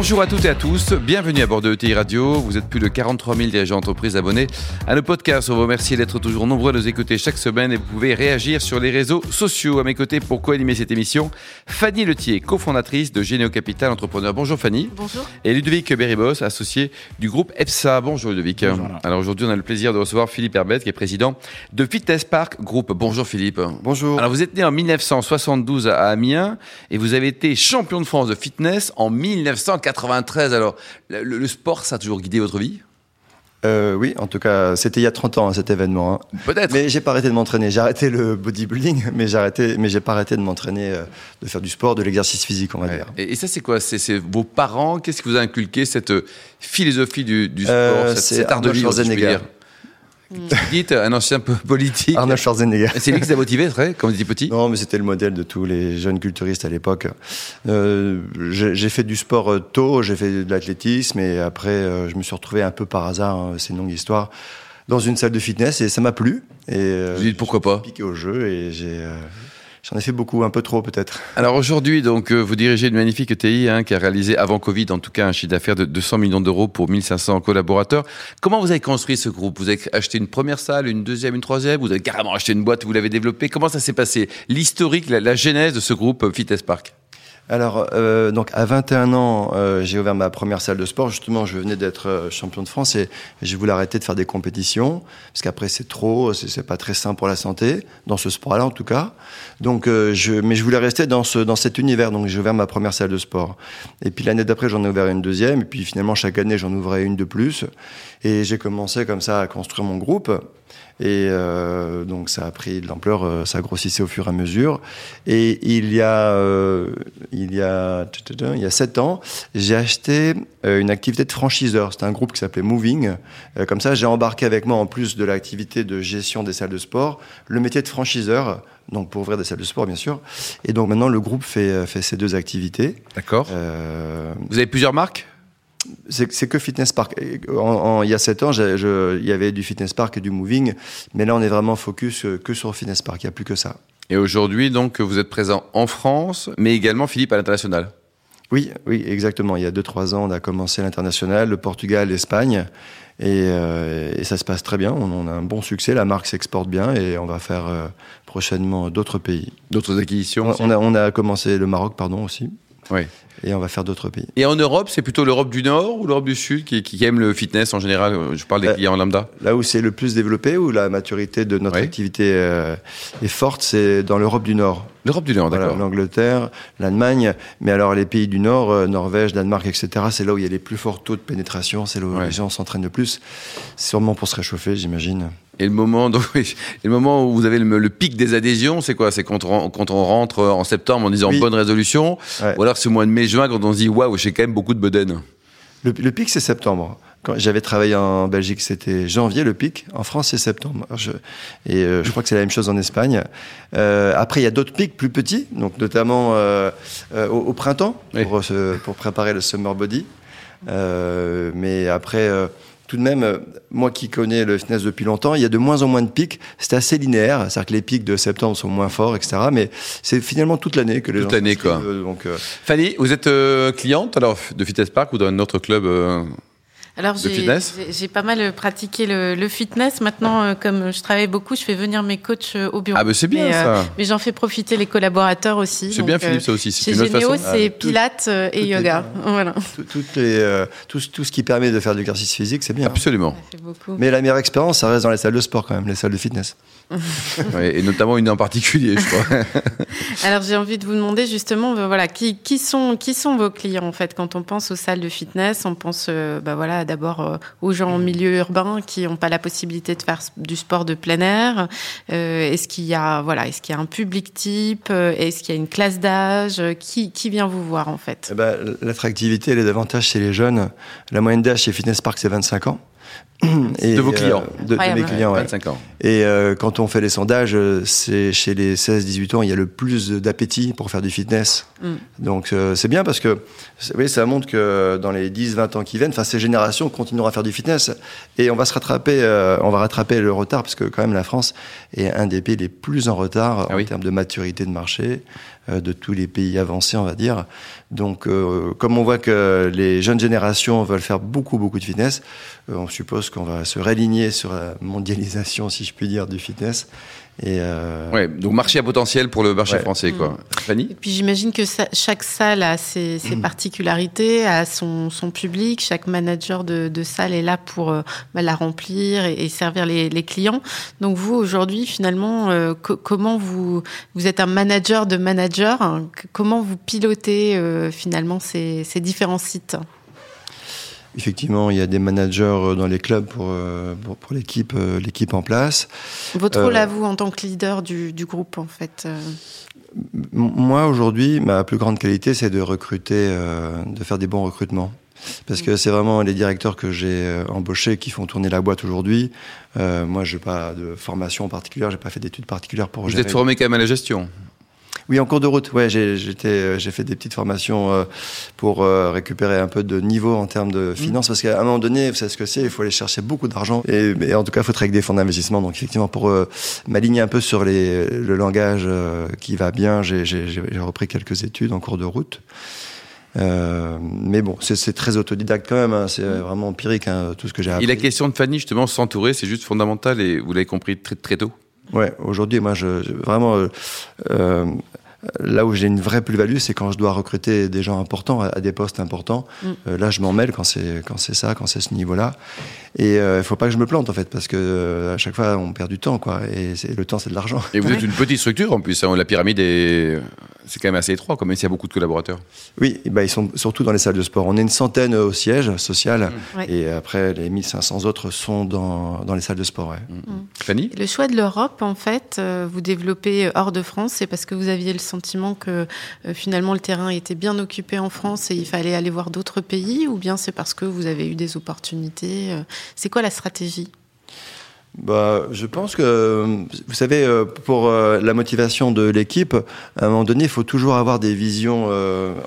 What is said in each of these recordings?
Bonjour à toutes et à tous, bienvenue à bord de ETI Radio. Vous êtes plus de 43 000 dirigeants d'entreprise abonnés à nos podcasts. On vous remercie d'être toujours nombreux à nous écouter chaque semaine et vous pouvez réagir sur les réseaux sociaux. À mes côtés pour co-animer cette émission, Fanny Letier, cofondatrice de Généo Capital Entrepreneur. Bonjour Fanny. Bonjour. Et Ludovic Beribos, associé du groupe EPSA. Bonjour Ludovic. Alors aujourd'hui, on a le plaisir de recevoir Philippe Herbette, qui est président de Fitness Park Group. Bonjour Philippe. Bonjour. Alors vous êtes né en 1972 à Amiens et vous avez été champion de France de fitness en 1980. 93. Alors, le, le, sport, ça a toujours guidé votre vie? Euh, oui, en tout cas, c'était il y a 30 ans hein, cet événement. Hein. Peut-être. Mais j'ai pas arrêté de m'entraîner. J'ai arrêté le bodybuilding, mais j'ai arrêté, mais j'ai pas arrêté de m'entraîner, euh, de faire du sport, de l'exercice physique, on va ouais. dire. Et, et, ça, c'est quoi? C'est vos parents? Qu'est-ce qui vous a inculqué cette philosophie du, du sport, euh, cette, cet art de vivre, si je puis dire? Vous dites un ancien politique. Arnold Schwarzenegger. C'est lui qui vous a motivé, très, quand vous étiez petit Non, mais c'était le modèle de tous les jeunes culturistes à l'époque. Euh, j'ai fait du sport tôt, j'ai fait de l'athlétisme, et après, euh, je me suis retrouvé un peu par hasard, hein, c'est une longue histoire, dans une salle de fitness, et ça m'a plu. Et, euh, vous dites pourquoi pas? Piqué au jeu, et j'ai. J'en ai fait beaucoup, un peu trop peut-être. Alors aujourd'hui, donc, euh, vous dirigez une magnifique ETI hein, qui a réalisé avant Covid, en tout cas, un chiffre d'affaires de 200 millions d'euros pour 1500 collaborateurs. Comment vous avez construit ce groupe? Vous avez acheté une première salle, une deuxième, une troisième? Vous avez carrément acheté une boîte, vous l'avez développée? Comment ça s'est passé? L'historique, la, la, genèse de ce groupe Fitness Park? Alors, euh, donc à 21 ans, euh, j'ai ouvert ma première salle de sport. Justement, je venais d'être euh, champion de France et, j'ai voulu arrêter de faire des compétitions parce qu'après c'est trop, c'est pas très sain pour la santé dans ce sport-là en tout cas. Donc, euh, je, mais je voulais rester dans ce dans cet univers. Donc, j'ai ouvert ma première salle de sport. Et puis l'année d'après, j'en ai ouvert une deuxième. Et puis finalement, chaque année, j'en ouvrais une de plus. Et j'ai commencé comme ça à construire mon groupe. Et euh, donc ça a pris de l'ampleur, euh, ça grossissait au fur et à mesure. Et il y a, euh, il y a, il y a sept ans, j'ai acheté euh, une activité de franchiseur. C'était un groupe qui s'appelait Moving. Euh, comme ça, j'ai embarqué avec moi, en plus de l'activité de gestion des salles de sport, le métier de franchiseur. Donc pour ouvrir des salles de sport, bien sûr. Et donc maintenant, le groupe fait, fait ces deux activités. D'accord. Vous avez plusieurs marques? C'est que Fitness Park. En, en, il y a 7 ans, je, je, il y avait du Fitness Park et du Moving, mais là on est vraiment focus que sur Fitness Park, il n'y a plus que ça. Et aujourd'hui, donc, vous êtes présent en France, mais également, Philippe, à l'international Oui, oui, exactement. Il y a 2-3 ans, on a commencé à l'international, le Portugal, l'Espagne, et, euh, et, ça se passe très bien. On, on, a un bon succès, la marque s'exporte bien, et on va faire euh, prochainement d'autres pays. D'autres acquisitions on, on, a, on a commencé le Maroc, pardon, aussi. Oui. Et on va faire d'autres pays. Et en Europe, c'est plutôt l'Europe du Nord ou l'Europe du Sud qui, qui, aime le fitness en général? Je parle des Euh, clients lambda. Là où c'est le plus développé, où la maturité de notre Oui. activité euh, est forte, c'est dans l'Europe du Nord. L'Europe du Nord, Voilà, d'accord. L'Angleterre, l'Allemagne, mais alors les pays du Nord, euh, Norvège, Danemark, etc., c'est là où il y a les plus forts taux de pénétration, c'est là où Ouais. les gens s'entraînent le plus. Sûrement pour se réchauffer, j'imagine. Et le moment, donc, oui, et le moment où vous avez le, le pic des adhésions, c'est quoi? C'est quand, on- quand on rentre en septembre en disant Oui. bonne résolution, Ouais. ou alors ce mois de mai-juin quand on se dit waouh, j'ai quand même beaucoup de bedaine. Le, le pic, c'est septembre. Quand j'avais travaillé en Belgique, c'était janvier le pic. En France, c'est septembre. Je- et euh, je crois que c'est la même chose en Espagne. Euh, après, il y a d'autres pics plus petits, donc notamment euh, au, au printemps Oui. pour, préparer le summer body. Mais après, tout de même, euh, moi qui connais le fitness depuis longtemps, il y a de moins en moins de pics. C'est assez linéaire, c'est-à-dire que les pics de septembre sont moins forts, etc. Mais c'est finalement toute l'année que les Toute gens l'année, s'inscrivent, quoi. euh, Donc, euh, Fanny, vous êtes euh, cliente alors de Fitness Park ou d'un autre club euh, Alors j'ai- fitness j'ai j'ai pas mal pratiqué le, le fitness. Maintenant, euh, comme je travaille beaucoup, je fais venir mes coachs euh, au bureau. Ah, ben c'est bien mais, euh, ça. mais j'en fais profiter les collaborateurs aussi. C'est bien, Philippe, ça aussi. C'est Chez une autre Généo, façon. c'est tout- pilates et tout yoga. Voilà. tout, toutes les, euh, tout, tout ce qui permet de faire de l'exercice physique, c'est bien. Absolument. Ça fait beaucoup. Mais la meilleure expérience, ça reste dans les salles de sport quand même, les salles de fitness. Ouais, et notamment une en particulier, je crois. Alors j'ai envie de vous demander justement, voilà, qui, qui sont qui sont vos clients en fait quand on pense aux salles de fitness, on pense, euh, bah voilà, d'abord euh, aux gens en milieu urbain qui n'ont pas la possibilité de faire du sport de plein air. Euh, est-ce qu'il y a, voilà, est-ce qu'il y a un public type, Euh, est-ce qu'il y a une classe d'âge, qui qui vient vous voir en fait? Eh ben, L'attractivité, elle est davantage chez les jeunes. La moyenne d'âge chez Fitness Park, c'est 25 ans. Et, de vos clients euh, de, mes clients, 25 ans. Et euh, quand on fait les sondages, euh, c'est chez les 16-18 ans, il y a le plus d'appétit pour faire du fitness. Mm. Donc c'est bien parce que oui, ça montre que dans les 10-20 ans qui viennent, ces générations continueront à faire du fitness. Et on va se rattraper, on va rattraper le retard parce que quand même la France est un des pays les plus en retard ah en termes de maturité de marché de tous les pays avancés, on va dire. Donc, comme on voit que les jeunes générations veulent faire beaucoup, beaucoup de fitness, on suppose qu'on va se réaligner sur la mondialisation, si je puis dire, du fitness. Et euh... ouais, donc marché à potentiel pour le marché français, quoi. Mm. Fanny Et puis j'imagine que chaque salle a ses, ses mm. particularités, a son, son, public. Chaque manager de, de, salle est là pour euh, bah, la remplir et, et servir les, les, clients. Donc vous, aujourd'hui, finalement, euh, comment vous... Vous êtes un manager de manager. Hein, comment vous pilotez euh, finalement ces, ces différents sites? Effectivement, il y a des managers euh, dans les clubs pour, euh, pour, pour l'équipe, euh, l'équipe en place. Votre rôle à vous en tant que leader du, du groupe, en fait Moi, aujourd'hui, ma plus grande qualité, c'est de recruter, de faire des bons recrutements. Parce que c'est vraiment les directeurs que j'ai embauchés qui font tourner la boîte aujourd'hui. Euh, moi, je n'ai pas de formation particulière, j'ai pas fait d'études particulières pour. Vous êtes formé quand même à la gestion. Oui, en cours de route. Ouais, j'ai euh, j'ai fait des petites formations euh, pour euh, récupérer un peu de niveau en termes de finances, parce qu'à un moment donné, vous savez ce que c'est, il faut aller chercher beaucoup d'argent. Et, et, en tout cas, il faut travailler avec des fonds d'investissement. Donc effectivement, pour m'aligner un peu sur les, le langage qui va bien, j'ai repris quelques études en cours de route. Euh, mais bon, c'est très autodidacte quand même, hein, c'est vraiment empirique hein, tout ce que j'ai appris. Et la question de Fanny, justement, s'entourer, c'est juste fondamental et vous l'avez compris très, très tôt? Ouais, aujourd'hui, moi, je, je vraiment, euh, euh là où j'ai une vraie plus-value, c'est quand je dois recruter des gens importants à, des postes importants. Mm. Euh, là, je m'en mêle quand c'est quand c'est ça, quand c'est ce niveau-là. Et euh, il faut pas que je me plante en fait, parce que euh, à chaque fois on perd du temps, quoi. Et le temps, c'est de l'argent. Et vous êtes une petite structure en plus. Hein, la pyramide est c'est quand même assez étroit, même s'il y a beaucoup de collaborateurs. Oui, bah, ils sont surtout dans les salles de sport. On est une centaine au siège social, mm. et après les 1500 autres sont dans, dans les salles de sport. Ouais. Mm. Fanny Le choix de l'Europe, en fait, vous développez hors de France, c'est parce que vous aviez le sentiment que euh, finalement le terrain était bien occupé en France et il fallait aller voir d'autres pays ou bien c'est parce que vous avez eu des opportunités euh, C'est quoi la stratégie? Bah, je pense que, vous savez, euh, pour la motivation de l'équipe, à un moment donné, il faut toujours avoir des visions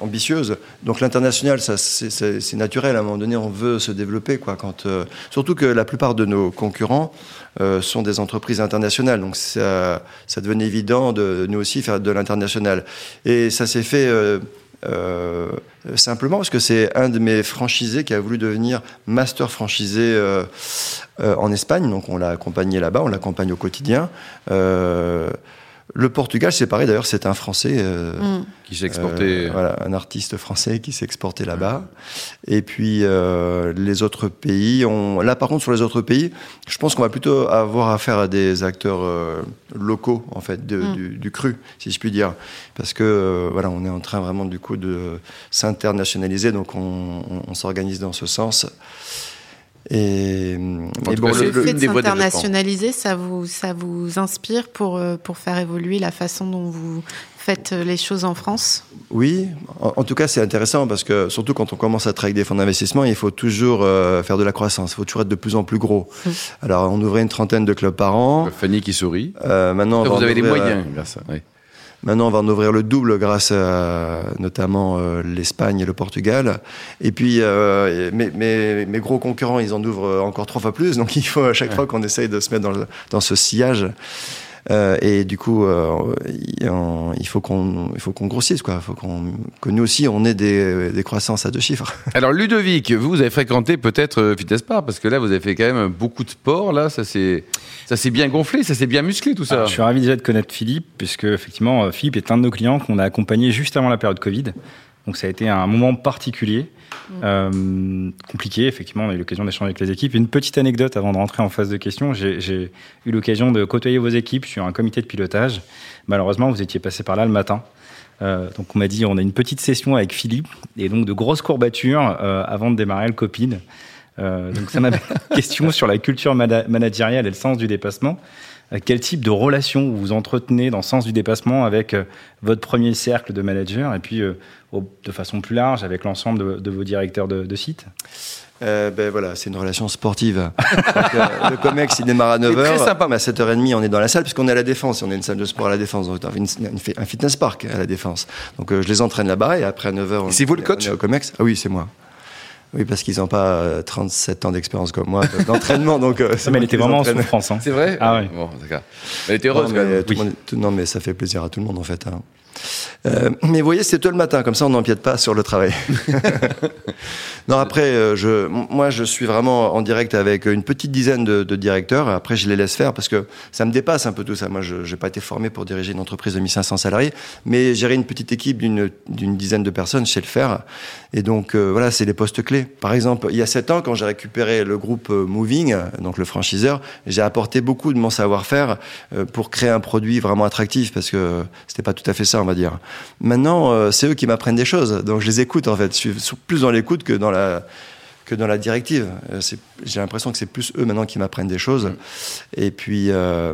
ambitieuses. Donc l'international, c'est naturel. À un moment donné, on veut se développer, quoi. Quand, surtout que la plupart de nos concurrents euh, sont des entreprises internationales. Donc ça, ça devenait évident de nous aussi faire de l'international. Et ça s'est fait euh, simplement parce que c'est un de mes franchisés qui a voulu devenir master franchisé euh, euh, en Espagne. Donc on l'a accompagné là-bas, on l'accompagne au quotidien. Le Portugal, c'est pareil d'ailleurs, c'est un Français euh, mm. qui s'est exporté. Euh, voilà, un artiste français qui s'est exporté là-bas. Et puis euh, les autres pays, on... là par contre sur les autres pays, je pense qu'on va plutôt avoir affaire à des acteurs locaux en fait de, mm. du, du, cru, si je puis dire, parce que voilà, on est en train vraiment du coup de s'internationaliser, donc on, on s'organise dans ce sens. Et, et bon, le, le fait de s'internationaliser, ça vous, ça vous inspire pour, euh, pour faire évoluer la façon dont vous faites les choses en France? Oui, en, en tout cas c'est intéressant parce que surtout quand on commence à travailler des fonds d'investissement, il faut toujours euh, faire de la croissance, il faut toujours être de plus en plus gros. Mmh. Alors on ouvrait une trentaine de clubs par an. Fanny qui sourit. Euh, maintenant, vous avez des moyens grâce à... Oui. Maintenant, on va en ouvrir le double grâce à notamment euh, l'Espagne et le Portugal. Et puis, euh, mes, mes, mes, gros concurrents, ils en ouvrent encore trois fois plus. Donc, il faut à chaque ouais. fois qu'on essaye de se mettre dans, le, dans ce sillage. Euh, et du coup, euh, il faut qu'on il faut qu'on grossisse quoi. Il faut qu'on que nous aussi on ait des, des croissances à deux chiffres. Alors Ludovic, vous, vous avez fréquenté peut-être euh, Fitness Park parce que là vous avez fait quand même beaucoup de sport. Là, ça c'est ça s'est bien gonflé, ça s'est bien musclé tout ça. Alors, je suis ravi déjà de connaître Philippe puisque effectivement Philippe est un de nos clients qu'on a accompagné juste avant la période Covid. Donc ça a été un moment particulier, mmh. euh, compliqué. Effectivement, on a eu l'occasion d'échanger avec les équipes. Une petite anecdote avant de rentrer en phase de questions. J'ai eu l'occasion de côtoyer vos équipes sur un comité de pilotage. Malheureusement, vous étiez passé par là le matin. Euh, donc on m'a dit on a une petite session avec Philippe et donc de grosses courbatures euh, avant de démarrer le copine. Euh, donc ça m'a question sur la culture managériale et le sens du dépassement. quel type de relation vous entretenez dans le sens du dépassement avec votre premier cercle de managers et puis de façon plus large avec l'ensemble de, vos directeurs de, de site? Euh, ben voilà, c'est une relation sportive. Euh, le COMEX, il démarre à 9h. sympa. Mais à 7h30, on est dans la salle, puisqu'on est à la Défense. On est une salle de sport à la Défense. Donc, un fitness park à la Défense. Donc, euh, je les entraîne là-bas et après à 9h. C'est vous le coach au COMEX Ah oui, c'est moi. Oui, parce qu'ils n'ont pas 37 ans d'expérience comme moi d'entraînement. donc, mais elle était vraiment en souffrance. Hein. C'est vrai? Ah oui. Bon, d'accord. Elle était heureuse non, mais, non, mais ça fait plaisir à tout le monde en fait. Hein. Euh, mais vous voyez, c'est tôt le matin, comme ça on n'empiète pas sur le travail. non, après, euh, je, moi je suis vraiment en direct avec une petite dizaine de, de, directeurs. Après, je les laisse faire parce que ça me dépasse un peu tout ça. Moi, je n'ai pas été formé pour diriger une entreprise de 1500 salariés, mais gérer une petite équipe d'une dizaine de personnes, je sais le faire. Et donc, euh, voilà, c'est les postes clés. Par exemple, il y a sept ans, quand j'ai récupéré le groupe Moving, donc le franchiseur, j'ai apporté beaucoup de mon savoir-faire pour créer un produit vraiment attractif parce que c'était pas tout à fait ça, on va dire. Maintenant, euh, c'est eux qui m'apprennent des choses, donc je les écoute en fait. Je suis plus dans l'écoute que dans la que dans la directive. Euh, j'ai l'impression que c'est plus eux maintenant qui m'apprennent des choses. Mm. Et puis, euh,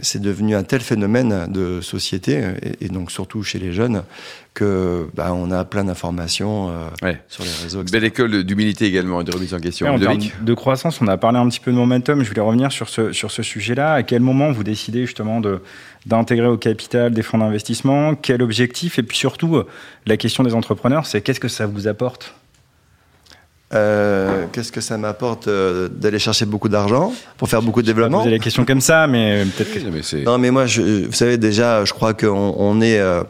c'est devenu un tel phénomène de société, et, donc surtout chez les jeunes, que bah, on a plein d'informations sur les réseaux. Belle école d'humilité également et de remise en question. en de croissance, on a parlé un petit peu de momentum. Je voulais revenir sur ce, sur ce sujet-là. À quel moment vous décidez justement de d'intégrer au capital des fonds d'investissement? Quel objectif? Et puis surtout, euh, la question des entrepreneurs, c'est qu'est-ce que ça vous apporte? Euh, qu'est-ce que ça m'apporte euh, d'aller chercher beaucoup d'argent pour faire beaucoup de développement Vous avez des questions comme ça, mais peut-être que... non, mais moi, je, vous savez déjà, je crois qu'on on est euh,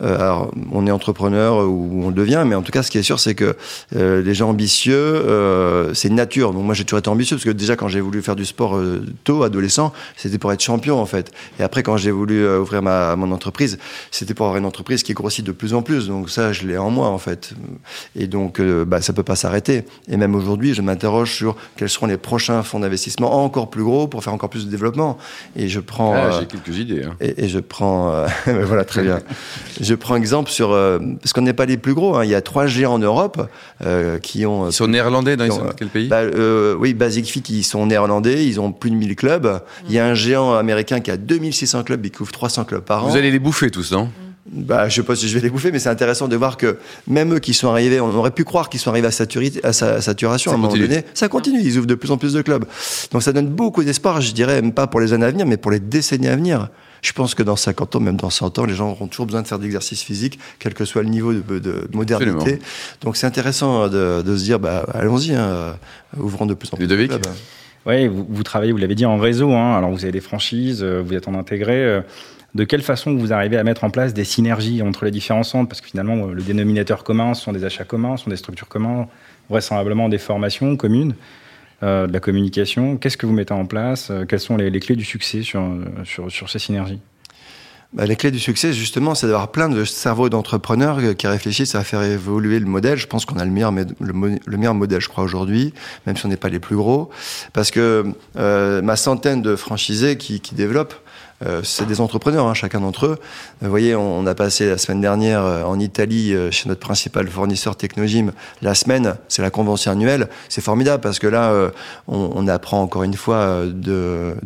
alors, on est entrepreneur ou on le devient, mais en tout cas, ce qui est sûr, c'est que euh, les gens ambitieux, euh, c'est une nature. Donc moi, j'ai toujours été ambitieux parce que déjà, quand j'ai voulu faire du sport tôt, adolescent, c'était pour être champion en fait. Et après, quand j'ai voulu ouvrir ma mon entreprise, c'était pour avoir une entreprise qui grossit de plus en plus. Donc ça, je l'ai en moi en fait. Et donc, bah, ça peut pas s'arrêter. Et même aujourd'hui, je m'interroge sur quels seront les prochains fonds d'investissement encore plus gros pour faire encore plus de développement. Et je prends. Ah, j'ai quelques idées. Hein. Et, et, je prends. voilà, très bien. Je prends exemple sur euh, parce qu'on n'est pas les plus gros. Hein. Il y a trois géants en Europe euh, qui ont. Ils sont néerlandais dans quel pays bah, euh, Oui, Basic Fit, ils sont néerlandais. Ils ont plus de 1000 clubs. Il y a un géant américain qui a 2600 clubs. Il couvre 300 clubs par an. Vous allez les bouffer tous, non? Bah, je sais pas si je vais les bouffer, mais c'est intéressant de voir que même eux qui sont arrivés, on aurait pu croire qu'ils sont arrivés à, saturité, à sa saturation à un moment donné. Ça continue, ils ouvrent de plus en plus de clubs. Donc ça donne beaucoup d'espoir, je dirais, même pas pour les années à venir, mais pour les décennies à venir. Je pense que dans 50 ans, même dans 100 ans, les gens auront toujours besoin de faire d'exercice physique, quel que soit le niveau de, modernité. Donc c'est intéressant de, se dire, bah, allons-y, hein, ouvrons de plus en plus de clubs. Oui, vous, vous, travaillez, vous l'avez dit, en réseau. Hein. Alors vous avez des franchises, euh, vous êtes en intégré. Euh, de quelle façon vous arrivez à mettre en place des synergies entre les différents centres? Parce que finalement, le dénominateur commun ce sont des achats communs, ce sont des structures communes, vraisemblablement des formations communes. Euh, de la communication. Qu'est-ce que vous mettez en place? Euh, Quelles sont les, clés du succès sur, sur, sur ces synergies? Bah, les clés du succès, justement, c'est d'avoir plein de cerveaux d'entrepreneurs qui réfléchissent à faire évoluer le modèle. Je pense qu'on a le meilleur, le, meilleur modèle, je crois, aujourd'hui, même si on n'est pas les plus gros. Parce que euh, ma centaine de franchisés qui, qui développent, euh, c'est des entrepreneurs, hein, chacun d'entre eux. Vous voyez, on, a passé la semaine dernière euh, en Italie euh, chez notre principal fournisseur Technogym. La semaine, c'est la convention annuelle. C'est formidable parce que là, on, apprend encore une fois de,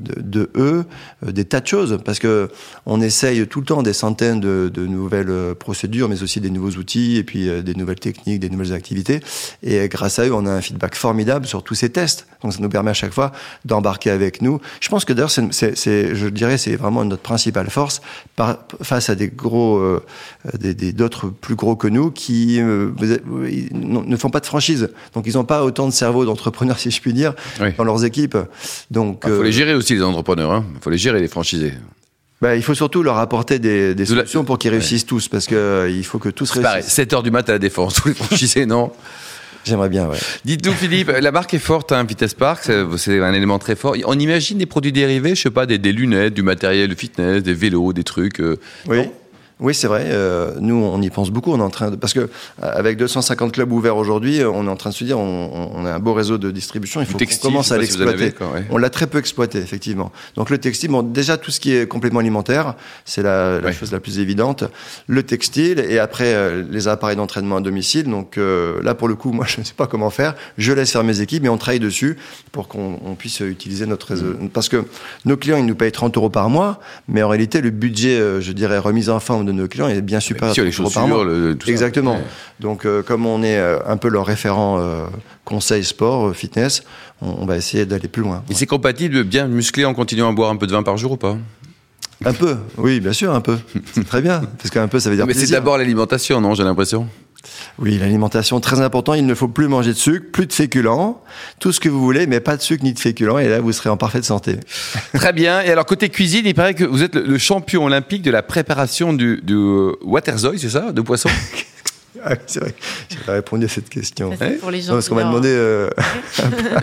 eux des tas de choses parce que on essaye tout le temps des centaines de, nouvelles procédures, mais aussi des nouveaux outils et puis des nouvelles techniques, des nouvelles activités. Et grâce à eux, on a un feedback formidable sur tous ces tests. Donc ça nous permet à chaque fois d'embarquer avec nous. Je pense que d'ailleurs, je dirais, c'est vraiment notre principale force par, face à des gros, euh, d'autres plus gros que nous qui euh, ne font pas de franchise. Donc ils n'ont pas autant de cerveau d'entrepreneurs, si je puis dire, dans leurs équipes. Donc il faut les euh, gérer aussi les entrepreneurs. Il hein. faut les gérer les franchisés. Bah, il faut surtout leur apporter des, des solutions pour qu'ils réussissent tous, parce que il faut que tous réussissent. Pareil, 7 heures du matin à la défense, tous les franchisés, non? J'aimerais bien, ouais. Dites-nous, Philippe, la marque est forte, hein, Vitesse Park, c'est un élément très fort. On imagine des produits dérivés, je sais pas, des, lunettes, du matériel de fitness, des vélos, des trucs. Euh, oui. Oui, c'est vrai. Euh, nous, on y pense beaucoup. On est en train de... Parce que euh, avec 250 clubs ouverts aujourd'hui, on est en train de se dire, on, on a un beau réseau de distribution. Il faut qu'on commence à l'exploiter. on l'a très peu exploité, effectivement. Donc le textile, bon, déjà tout ce qui est complément alimentaire, c'est la, la chose la plus évidente. Le textile et après euh, les appareils d'entraînement à domicile. Donc euh, là, pour le coup, moi, je ne sais pas comment faire. Je laisse faire mes équipes, mais on travaille dessus pour qu'on puisse utiliser notre réseau. Mmh. Parce que nos clients, ils nous payent 30 euros par mois, mais en réalité, le budget, euh, je dirais, remise en forme de nos clients est bien supérieur à 30 euros par mois. Le, Exactement. Donc, comme on est un peu leur référent conseil sport, fitness, on, on va essayer d'aller plus loin. Et c'est compatible de bien muscler en continuant à boire un peu de vin par jour ou pas? Un peu, oui, bien sûr, un peu. C'est très bien, parce qu'un peu, ça veut dire. Mais c'est d'abord l'alimentation, non J'ai l'impression? Oui, l'alimentation, très important. Il ne faut plus manger de sucre, plus de féculents, tout ce que vous voulez, mais pas de sucre ni de féculents. Et là, vous serez en parfaite santé. Très bien. Et alors, côté cuisine, il paraît que vous êtes le champion olympique de la préparation du, du waterzooi, c'est ça De poisson? Ah, c'est vrai, j'avais répondu à cette question. pour les gens parce qu'on m'a demandé. Euh...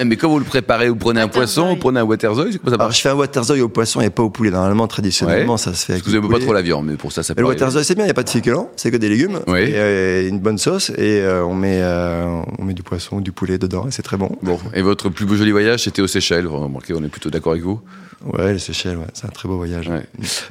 mais comment vous le préparez Vous prenez un poisson, vous prenez un waterzooi ça Alors, je fais un waterzooi au poisson et pas au poulet. Normalement, traditionnellement, ça se fait. Avec vous n'aimez pas trop la viande, mais pour ça, ça peut. Le waterzooi, c'est bien, il n'y a pas de féculents, c'est que des légumes. Oui. Et euh, une bonne sauce, et euh, on, met, euh, on met du poisson, du poulet dedans, et c'est très bon. Bon, et votre plus beau joli voyage, c'était aux Seychelles. Remarquez, on est plutôt d'accord avec vous Ouais, les Seychelles, ouais. c'est un très beau voyage.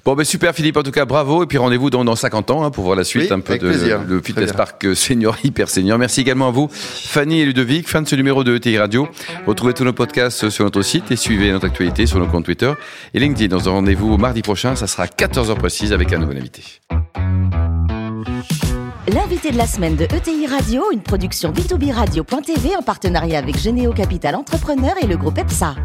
Bon, ben super Philippe, en tout cas bravo, et puis rendez-vous dans, dans 50 ans hein, pour voir la suite un peu de le, Fitness Park Senior, Hyper Senior. Merci également à vous, Fanny et Ludovic. Fin de ce numéro de ETI Radio. Retrouvez tous nos podcasts sur notre site et suivez notre actualité sur nos comptes Twitter et LinkedIn. Dans un rendez-vous mardi prochain, ça sera à 14h précise avec un nouvel invité. L'invité de la semaine de ETI Radio, une production B2B Radio.tv en partenariat avec Généo Capital Entrepreneur et le groupe EPSA.